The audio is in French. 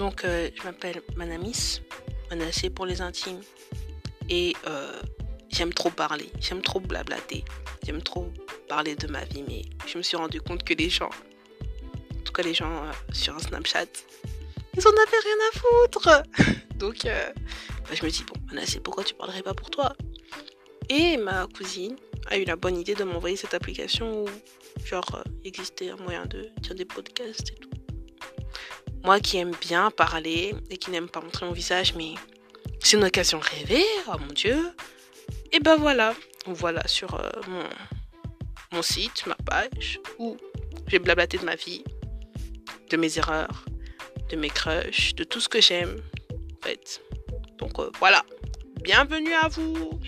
Donc, euh, je m'appelle Manamis, Manassé pour les intimes. Et euh, j'aime trop parler, j'aime trop blablater, j'aime trop parler de ma vie. Mais je me suis rendu compte que les gens, en tout cas les gens euh, sur un Snapchat, ils en avaient rien à foutre. Donc, bah, je me dis, bon, Manassé, pourquoi tu parlerais pas pour toi? Et ma cousine a eu la bonne idée de m'envoyer cette application où, genre, existait un moyen de dire des podcasts et tout. Moi qui aime bien parler et qui n'aime pas montrer mon visage, mais c'est une occasion rêvée, oh mon dieu. Et ben voilà, voilà sur euh, mon, site, ma page, où j'ai blablaté de ma vie, de mes erreurs, de mes crushs, de tout ce que j'aime, en fait. Donc euh, voilà, bienvenue à vous